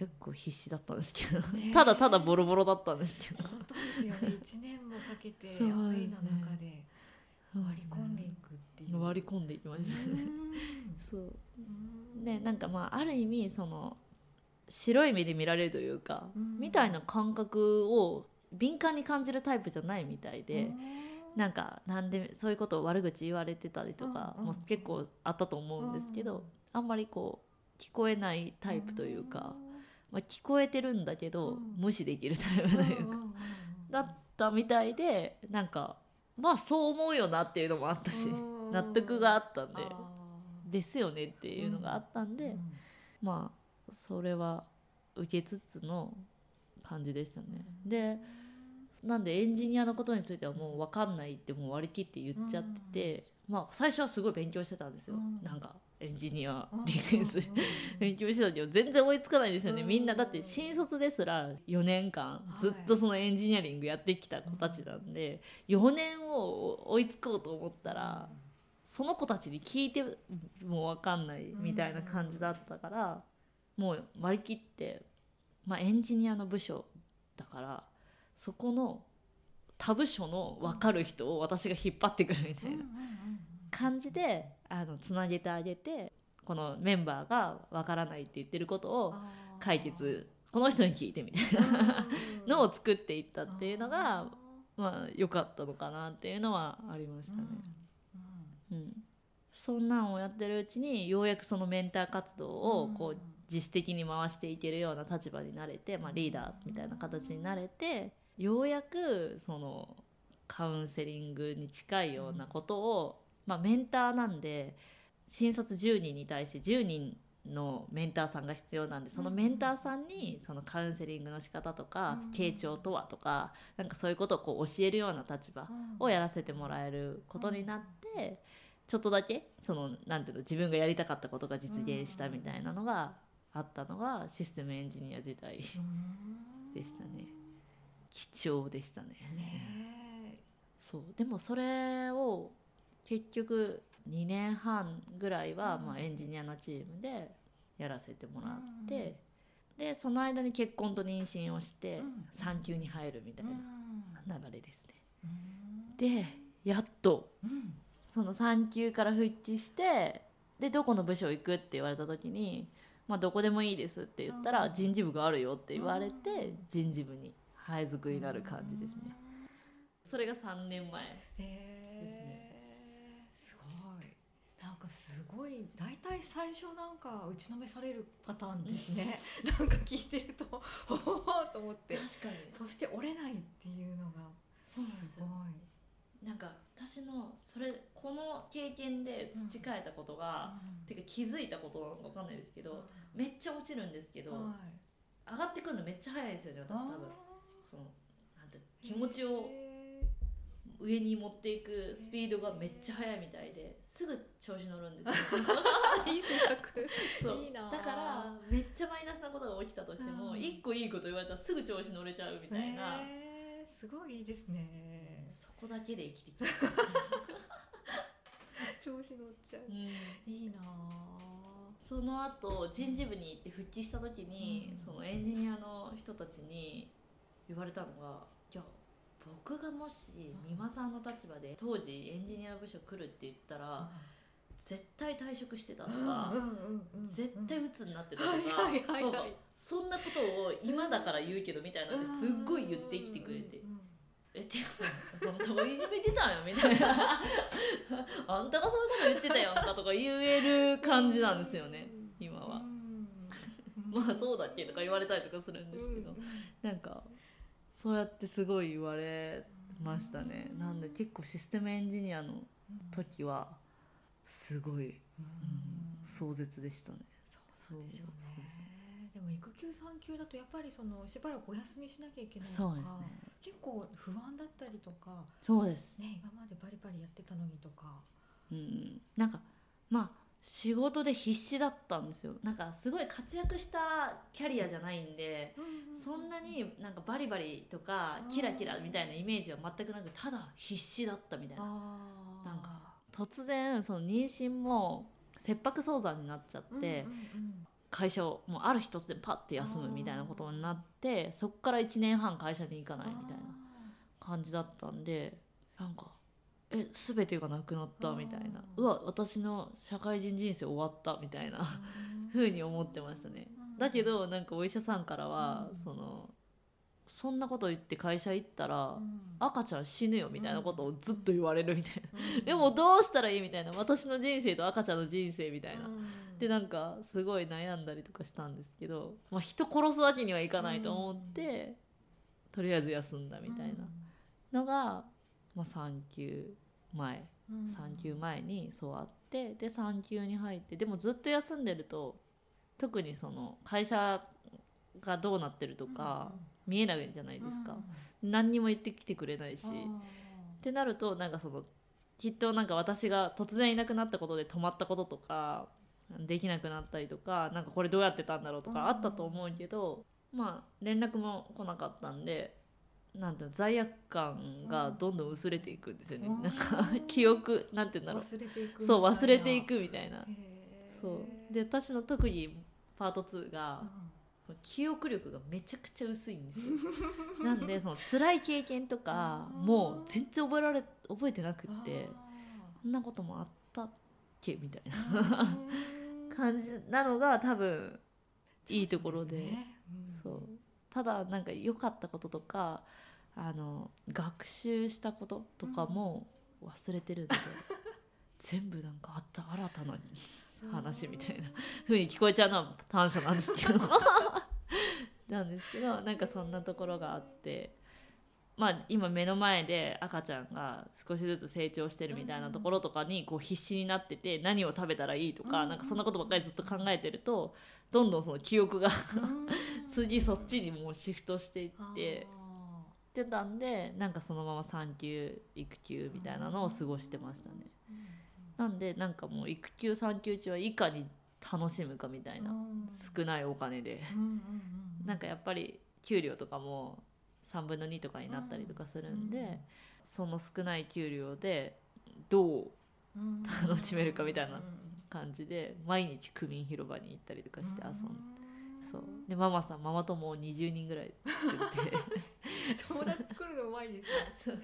結構必死だったんですけど、ね。えただただボロボロだったんですけど。本当ですよね。一年もかけてアウの中で割り込んでいくっていう。割り込んでいきましたね。そう。うん。でなんかまあある意味その白い目で見られるというか、うん。みたいな感覚を敏感に感じるタイプじゃないみたいで、うんなんかなんでそういうことを悪口言われてたりとかも結構あったと思うんですけど、あんまりこう聞こえないタイプというか、まあ、聞こえてるんだけど、うん。無視できるタイプというか、だったみたいでなんかまあそう思うよなっていうのもあったし、うん。納得があったんで、あですよねっていうのがあったんで、まあそれは受けつつの感じでしたね。でなんでエンジニアのことについてはもう分かんないってもう割り切って言っちゃってて、まあ最初はすごい勉強してたんですよ、うん。なんかエンジニアう。んリクエスト勉強してたけど全然追いつかないんですよね、うん。みんなだって新卒ですら4年間ずっとそのエンジニアリングやってきた子たちなんで、4年を追いつこうと思ったらその子たちに聞いても分かんないみたいな感じだったから、もう割り切って、まあ、エンジニアの部署だからそこの他部署の分かる人を私が引っ張ってくるみたいな感じであのつなげてあげてこのメンバーが分からないって言ってることを解決この人に聞いてみたいな のを作っていったっていうのがまあ良かったのかなっていうのはありましたね。うん、そんなんをやってるうちにようやくそのメンター活動をこう自主的に回していけるような立場になれて、まあ、リーダーみたいな形になれてようやくそのカウンセリングに近いようなことを、まあ、メンターなんで新卒10人に対して10人のメンターさんが必要なんでそのメンターさんにそのカウンセリングの仕方とかうん。傾聴とはとかなんかそういうことをこう教えるような立場をやらせてもらえることになってちょっとだけそのなんていうの自分がやりたかったことが実現したみたいなのがあったのがシステムエンジニア時代でしたね。貴重でしたね。ねそう。でもそれを結局2年半ぐらいはうん。まあエンジニアのチームでやらせてもらってでその間に結婚と妊娠をしてうん。産休に入るみたいな流れですね。うん。でやっとうん。その産休から復帰してでどこの部署行くって言われた時に「まあ、どこでもいいです」って言ったらうん。人事部があるよって言われてうん。人事部に配属になる感じですね。それが3年前へーすごいなんかすごい大体最初なんか打ちのめされるパターンですね。なんか聞いてるとほほほと思って。確かに。そして折れないっていうのがそうなんですすごよい。なんか私のそれこの経験で培えたことが、てか気づいたことなのか分かんないですけどめっちゃ落ちるんですけど、はい。上がってくるのめっちゃ早いんですよね私多分。そのなんて気持ちをへ上に持っていくスピードがめっちゃ速いみたいですぐ調子乗るんですよ。ー いい性格。そう。いいなあだからめっちゃマイナスなことが起きたとしてもうん。一個いいこと言われたらすぐ調子乗れちゃうみたいな、へー。すごいいいですね。そこだけで生きてきた、調子乗っちゃう。うん。いいなあその後人事部に行って復帰した時に、うん。そのエンジニアの人たちに言われたのが「いや僕がもし美馬さんの立場で当時エンジニア部署来るって言ったら絶対退職してた」とか。絶対鬱になってたとか,、そんなことを今だから言うけどみたいなん。ですっごい言ってきてくれてうん「えって本当がいじめてたんよ」みたいな「あんたがそういうこと言ってたやんか」とか言える感じなんですよね今は。うん。まあそうだっけとか言われたりとかするんですけどうん。なんかそうやってすごい言われましたね。なんで結構システムエンジニアの時はすごい、ううんん、壮絶でしたね。そうでしょうね。でも育休産休だとやっぱりそのしばらくお休みしなきゃいけないとかそうですね。結構不安だったりとかそうです。ね今までバリバリやってたのにとか。うん、なんかまあ仕事で必死だったんですよ。なんかすごい活躍したキャリアじゃないんでそんなになんかバリバリとかキラキラみたいなイメージは全くなくただ必死だったみたいな。なんか突然その妊娠も切迫早産になっちゃって、うんうん会社をもうある日突然パッて休むみたいなことになってそっから1年半会社に行かないみたいな感じだったんでなんかえ全てがなくなったみたいなうわ私の社会人人生終わったみたいな風 に思ってましたね。だけどなんかお医者さんからは、うん。そのそんなこと言って会社行ったら、赤ちゃん死ぬよみたいなことをずっと言われるみたいな、でもどうしたらいいみたいな。私の人生と赤ちゃんの人生みたいな、でなんかすごい悩んだりとかしたんですけど、まあ、人殺すわけにはいかないと思って、とりあえず休んだみたいなのが、まあ、産休前産休前にそうあってで産休に入ってでもずっと休んでると特にその会社がどうなってるとか見えないじゃないですか、何にも言ってきてくれないし、ってなるとなんかそのきっとなんか私が突然いなくなったことで止まったこととかできなくなったりとかなんかこれどうやってたんだろうとかあったと思うけど、まあ連絡も来なかったんでなんて罪悪感がどんどん薄れていくんですよね、うん。なんか記憶なんて言うんだろう。忘れていくそう忘れていくくみたいな。そう。で私の特技パート2が、その記憶力がめちゃくちゃ薄いんですよ。なんでその辛い経験とかうん。もう全然覚えられ覚えてなくってこんなこともあったっけみたいな。感じなのが多分いいところで。そうただなんか良かったこととかあの学習したこととかも忘れてるんで、全部なんかあった新たな話みたいな。風に聞こえちゃうのは短所なんですけど。なんですけどなんかそんなところがあってまあ今目の前で赤ちゃんが少しずつ成長してるみたいなところとかにこう必死になってて何を食べたらいいとかなんかそんなことばっかりずっと考えてるとどんどんその記憶が次そっちにもうシフトしていってってたんでなんかそのまま産休育休みたいなのを過ごしてましたね。なんでなんかもう育休産休中はいかに楽しむかみたいな少ないお金で。なんかやっぱり給料とかも3分の2とかになったりとかするんでその少ない給料でどう楽しめるかみたいな感じで毎日区民広場に行ったりとかして遊んで。そう。でママさんママ友を20人ぐらい作って。友達作るのうまいですね。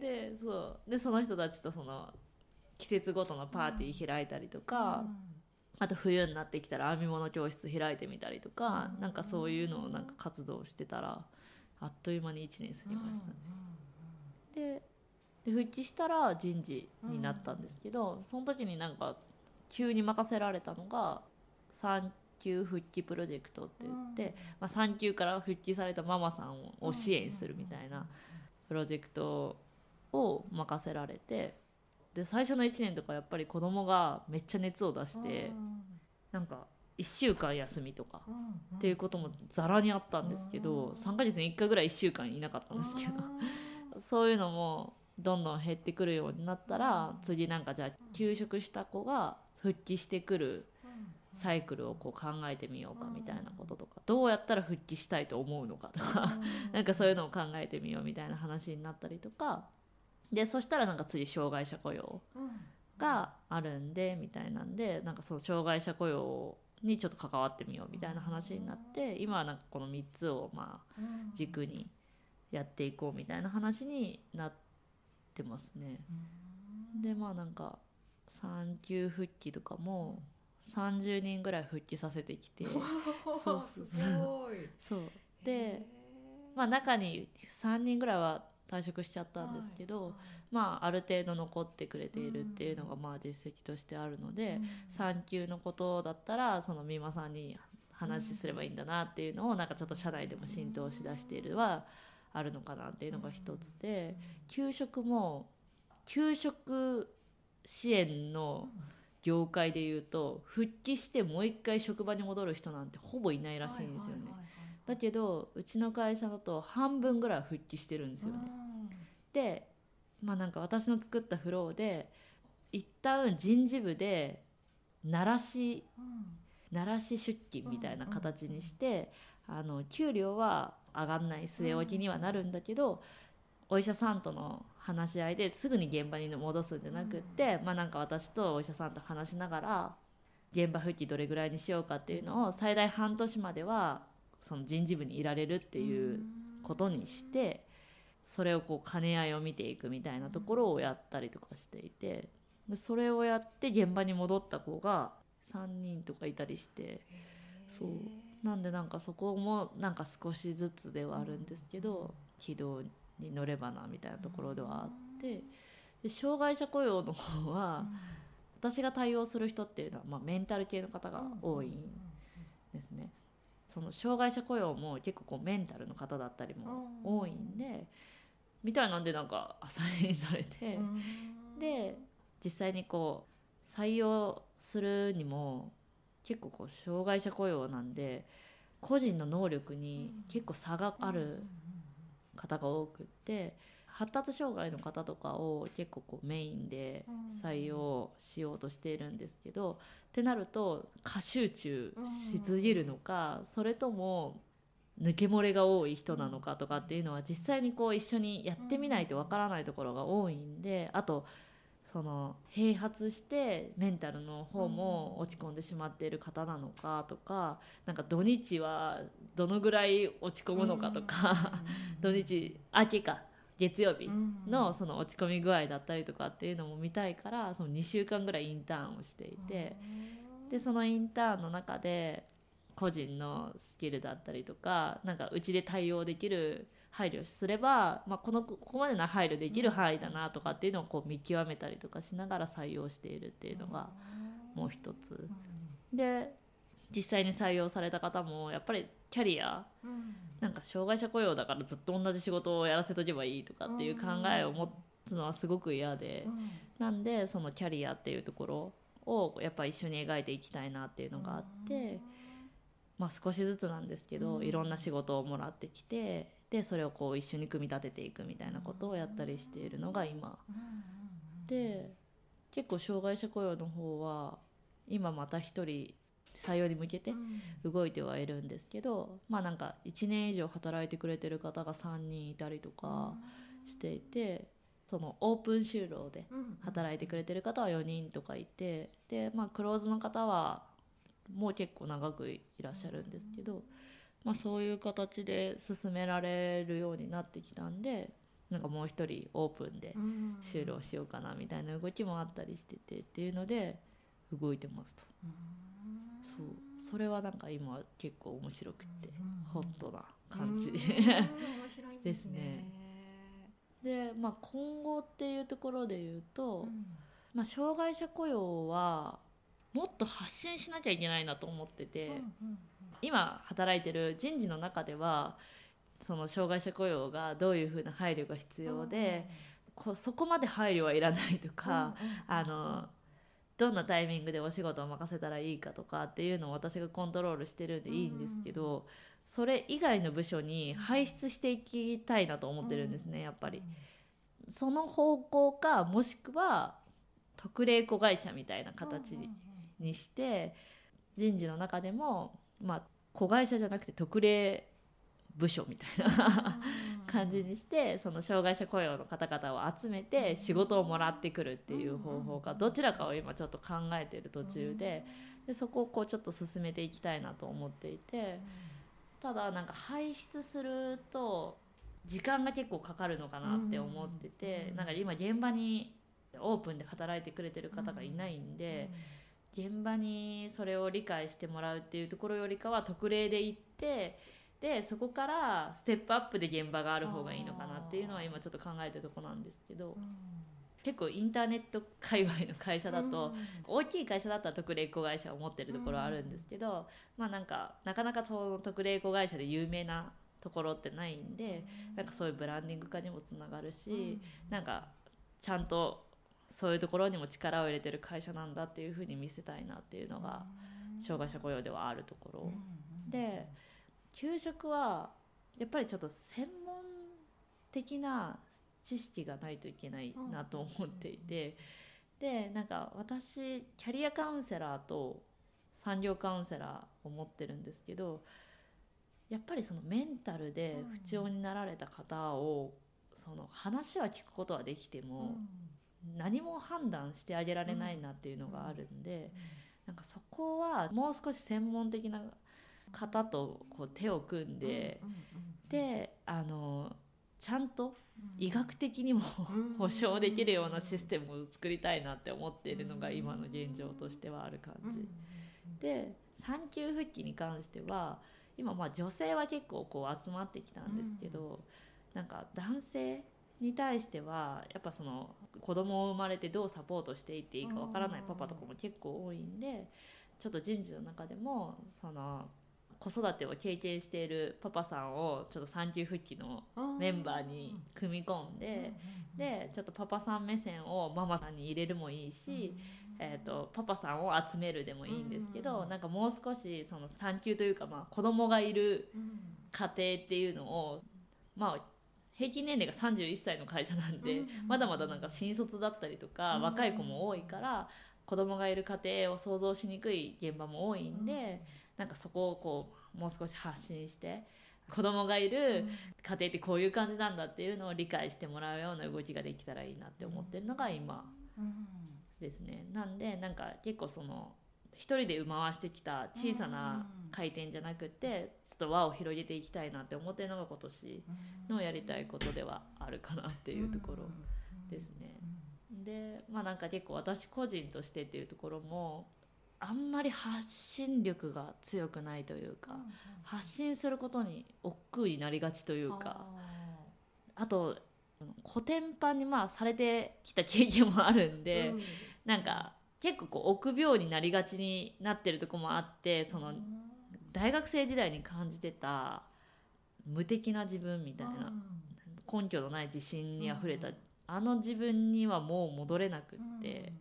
でそう。でその人たちとその季節ごとのパーティー開いたりとか、あと冬になってきたら編み物教室開いてみたりとか、なんかそういうのをなんか活動してたらあっという間に1年過ぎましたね。でで復帰したら人事になったんですけど、その時になんか急に任せられたのが産休復帰プロジェクトって言って、まあ、産休から復帰されたママさんを支援するみたいなプロジェクトを任せられてで最初の1年とかやっぱり子供がめっちゃ熱を出してなんか1週間休みとかっていうこともざらにあったんですけど3ヶ月に1回ぐらい1週間いなかったんですけど そういうのもどんどん減ってくるようになったら次なんかじゃあ休職した子が復帰してくるサイクルをこう考えてみようかみたいなこととかどうやったら復帰したいと思うのかとかなんかそういうのを考えてみようみたいな話になったりとかでそしたらなんか次障害者雇用があるんでみたいなんでなんかその障害者雇用にちょっと関わってみようみたいな話になって今はなんかこの3つをまあ軸にやっていこうみたいな話になってますね。でまあなんか産休復帰とかも30人ぐらい復帰させてきて。そう。そう そう。そうでまあ中に3人ぐらいは退職しちゃったんですけど、まあある程度残ってくれているっていうのがまあ実績としてあるので、産休のことだったらその美馬さんに話すればいいんだなっていうのをなんかちょっと社内でも浸透しだしているはあるのかなっていうのが一つで給食も給食支援の業界でいうと復帰してもう一回職場に戻る人なんてほぼいないらしいんですよね。だけどうちの会社だと半分ぐらい復帰してるんですよね。でまあなんか私の作ったフローで一旦人事部で鳴らし鳴らし出勤みたいな形にして、あの給料は上がんない据え置きにはなるんだけど、お医者さんとの話し合いですぐに現場に戻すんじゃなくって、まあなんか私とお医者さんと話しながら現場復帰どれぐらいにしようかっていうのを最大半年まではその人事部にいられるっていうことにしてそれをこう兼ね合いを見ていくみたいなところをやったりとかしていてでそれをやって現場に戻った子が3人とかいたりしてそう。なんでなんかそこもなんか少しずつではあるんですけど軌道に乗ればなみたいなところではあってで障害者雇用の方は私が対応する人っていうのは、まあ、メンタル系の方が多いんですね。その障害者雇用も結構こうメンタルの方だったりも多いんでみたいなんでなんかアサインされてで実際にこう採用するにも結構こう障害者雇用なんで個人の能力に結構差がある方が多くって発達障害の方とかを結構こうメインで採用しようとしているんですけどってなると過集中しすぎるのかそれとも抜け漏れが多い人なのかとかっていうのは実際にこう一緒にやってみないとわからないところが多いんであとその併発してメンタルの方も落ち込んでしまっている方なのかとかなんか土日はどのぐらい落ち込むのかとか土日明けか月曜日のその落ち込み具合だったりとかっていうのも見たいからその2週間ぐらいインターンをしていてでそのインターンの中で個人のスキルだったりとかなんかうちで対応できる配慮すれば、まあ、このここまでの配慮できる範囲だなとかっていうのをこう見極めたりとかしながら採用しているっていうのがもう一つ。で実際に採用された方もやっぱりキャリア、なんか障害者雇用だからずっと同じ仕事をやらせとけばいいとかっていう考えを持つのはすごく嫌で、なんでそのキャリアっていうところをやっぱ一緒に描いていきたいなっていうのがあって、まあ、少しずつなんですけど、いろんな仕事をもらってきてでそれをこう一緒に組み立てていくみたいなことをやったりしているのが今。で結構障害者雇用の方は今また一人採用に向けて動いてはいるんですけど、まあなんか1年以上働いてくれてる方が3人いたりとかしていて。そのオープン就労で働いてくれてる方は4人とかいてでまあクローズの方はもう結構長くいらっしゃるんですけど、まあ、そういう形で進められるようになってきたんでなんかもう一人オープンで就労しようかなみたいな動きもあったりしててっていうので動いてますと。そう。それはなんか今結構面白くてホットな感じ。ですね。で、まあ、今後っていうところで言うと、まあ、障害者雇用はもっと発信しなきゃいけないなと思ってて、今働いてる人事の中ではその障害者雇用がどういうふうな配慮が必要で、こそこまで配慮はいらないとか、あのどんなタイミングでお仕事を任せたらいいかとかっていうのを私がコントロールしてるんでいいんですけど、それ以外の部署に輩出していきたいなと思ってるんですねやっぱり。その方向かもしくは特例子会社みたいな形にして人事の中でもまあ子会社じゃなくて特例部署みたいな感じにしてその障害者雇用の方々を集めて仕事をもらってくるっていう方法かどちらかを今ちょっと考えてる途中ででそこをこうちょっと進めていきたいなと思っていてただなんか排出すると時間が結構かかるのかなって思っててなんか今現場にオープンで働いてくれてる方がいないんで。現場にそれを理解してもらうっていうところよりかは特例で行ってでそこからステップアップで現場がある方がいいのかなっていうのは今ちょっと考えてるとこなんですけど、結構インターネット界隈の会社だと、大きい会社だったら特例子会社を持ってるところはあるんですけど、まあなんかなかなかその特例子会社で有名なところってないんで、なんかそういうブランディング化にもつながるし、なんかちゃんとそういうところにも力を入れてる会社なんだっていうふうに見せたいなっていうのが障害者雇用ではあるところ、で給食はやっぱりちょっと専門的な知識がないといけないなと思っていて、でなんか私キャリアカウンセラーと産業カウンセラーを持ってるんですけどやっぱりそのメンタルで不調になられた方をその話は聞くことはできても、何も判断してあげられないなっていうのがあるんで、なんかそこはもう少し専門的な方とこう手を組んで、であのちゃんと医学的にも保証できるようなシステムを作りたいなって思っているのが今の現状としてはある感じ。で産休復帰に関しては今まあ女性は結構こう集まってきたんですけど、なんか男性に対してはやっぱその子供を生まれてどうサポートしていっていいかわからないパパとかも結構多いんでちょっと人事の中でもその子育てを経験しているパパさんをちょっと産休復帰のメンバーに組み込んででちょっとパパさん目線をママさんに入れるもいいし、えーと、パパさんを集めるでもいいんですけど、なんかもう少しその産休というか、まあ、子供がいる家庭っていうのをまあ平均年齢が31歳の会社なんで、まだまだなんか新卒だったりとか、若い子も多いから子供がいる家庭を想像しにくい現場も多いんで。なんかそこをこうもう少し発信して子供がいる家庭ってこういう感じなんだっていうのを理解してもらうような動きができたらいいなって思ってるのが今ですね。なんでなんか結構その一人で回してきた小さな回転じゃなくてちょっと輪を広げていきたいなって思ってるのが今年のやりたいことではあるかなっていうところですね。でまあなんか結構私個人としてっていうところもあんまり発信力が強くないというか、うんうん、発信することに億劫になりがちというか。あと古典版にまあされてきた経験もあるんで、うん、なんか結構こう臆病になりがちになってるとこもあってその大学生時代に感じてた無敵な自分みたいな根拠のない自信にあふれたあの自分にはもう戻れなくって。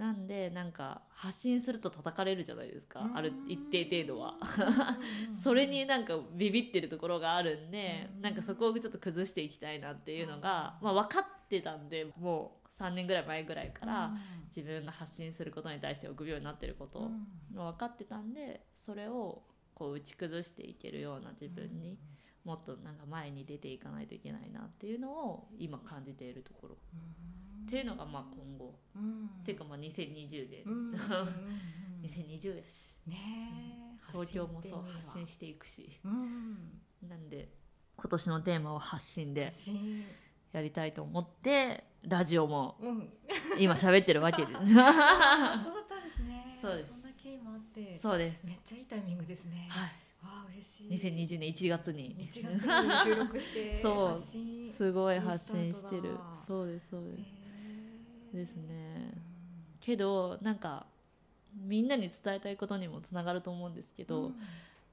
なんでなんか発信すると叩かれるじゃないですか。ある一定程度は。それになんかビビってるところがあるんでなんかそこをちょっと崩していきたいなっていうのが、まあ、分かってたんでもう3年ぐらい前ぐらいから自分が発信することに対して臆病になってること分かってたんでそれをこう打ち崩していけるような自分にもっとなんか前に出ていかないといけないなっていうのを今感じているところ。っていうのがまあ今後、うん、っていうかまあ2020年、うん、2020やし、ね、東京もそう発信していくし、うん、なんで今年のテーマを発信でやりたいと思ってラジオも今喋ってるわけです。そうだったんですね。そうです。そんな経緯もあって、そうです。めっちゃいいタイミングですね。はい。わあ嬉しい。2020年1月に。1月に収録して そうすごい発信してる。そうですそうです。えーですね。けどなんかみんなに伝えたいことにもつながると思うんですけど、うん、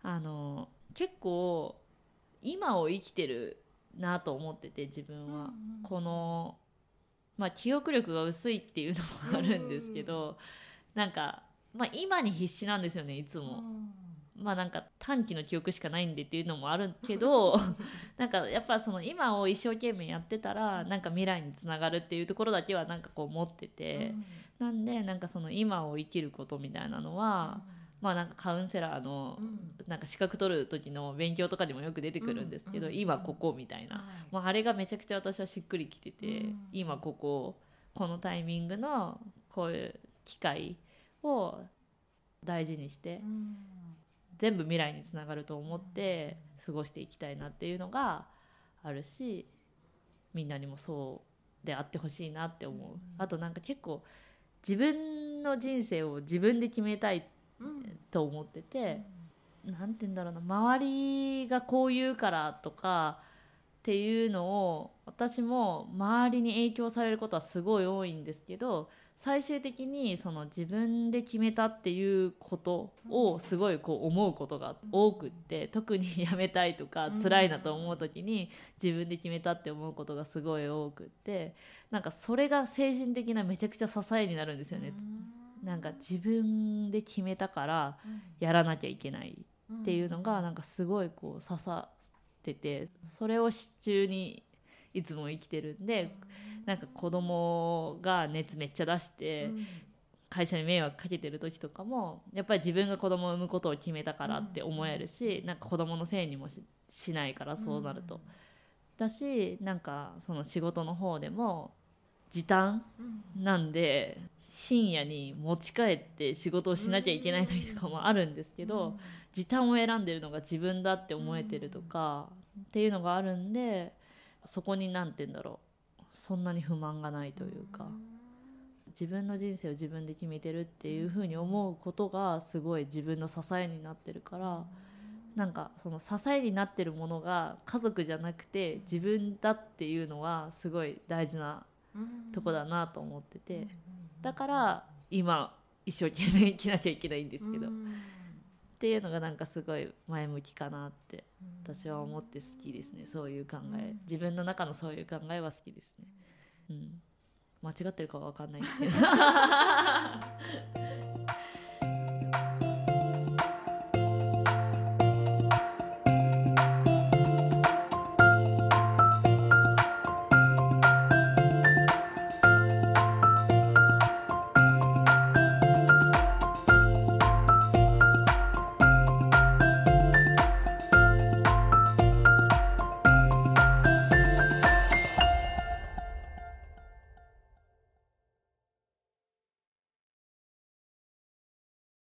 あの結構今を生きてるなと思ってて自分は、うん、この、まあ、記憶力が薄いっていうのもあるんですけど、うん、なんか、まあ、今に必死なんですよねいつも。まあなんか短期の記憶しかないんでっていうのもあるけど なんかやっぱその今を一生懸命やってたらなんか未来につながるっていうところだけはなんかこう持ってて、うん、なんでなんかその今を生きることみたいなのは、うん、まあなんかカウンセラーのなんか資格取る時の勉強とかにもよく出てくるんですけど、うん、今ここみたいな、まあ、あれがめちゃくちゃ私はしっくりきてて、今こここのタイミングのこういう機会を大事にして。全部未来につながると思って過ごしていきたいなっていうのがあるしみんなにもそうであってほしいなって思う、あとなんか結構自分の人生を自分で決めたいと思ってて何、て言うんだろうな周りがこう言うからとかっていうのを私も周りに影響されることはすごい多いんですけど最終的にその自分で決めたっていうことをすごいこう思うことが多くって特にやめたいとか辛いなと思う時に自分で決めたって思うことがすごい多くってなんかそれが精神的なめちゃくちゃ支えになるんですよね。なんか自分で決めたからやらなきゃいけないっていうのがなんかすごいこう刺さっててそれを支柱にいつも生きてるんで。なんか子供が熱めっちゃ出して、会社に迷惑かけてる時とかもやっぱり自分が子供を産むことを決めたからって思えるし、うん、なんか子供のせいにもしないからそうなると。うん、だしなんかその仕事の方でも時短うんなんで深夜に持ち帰って仕事をしなきゃいけない時とかもあるんですけど、時短を選んでるのが自分だって思えてるとか、っていうのがあるんでそこに何て言うんだろう。そんなに不満がないというか、自分の人生を自分で決めてるっていうふうに思うことがすごい自分の支えになってるからなんかその支えになってるものが家族じゃなくて自分だっていうのはすごい大事なうん。とこだなと思ってて。うんだから今一生懸命生きなきゃいけないんですけど。うんっていうのがなんかすごい前向きかなって私は思って好きですね。そういう考え。うん。自分の中のそういう考えは好きですね。うん。間違ってるかは分かんないですけど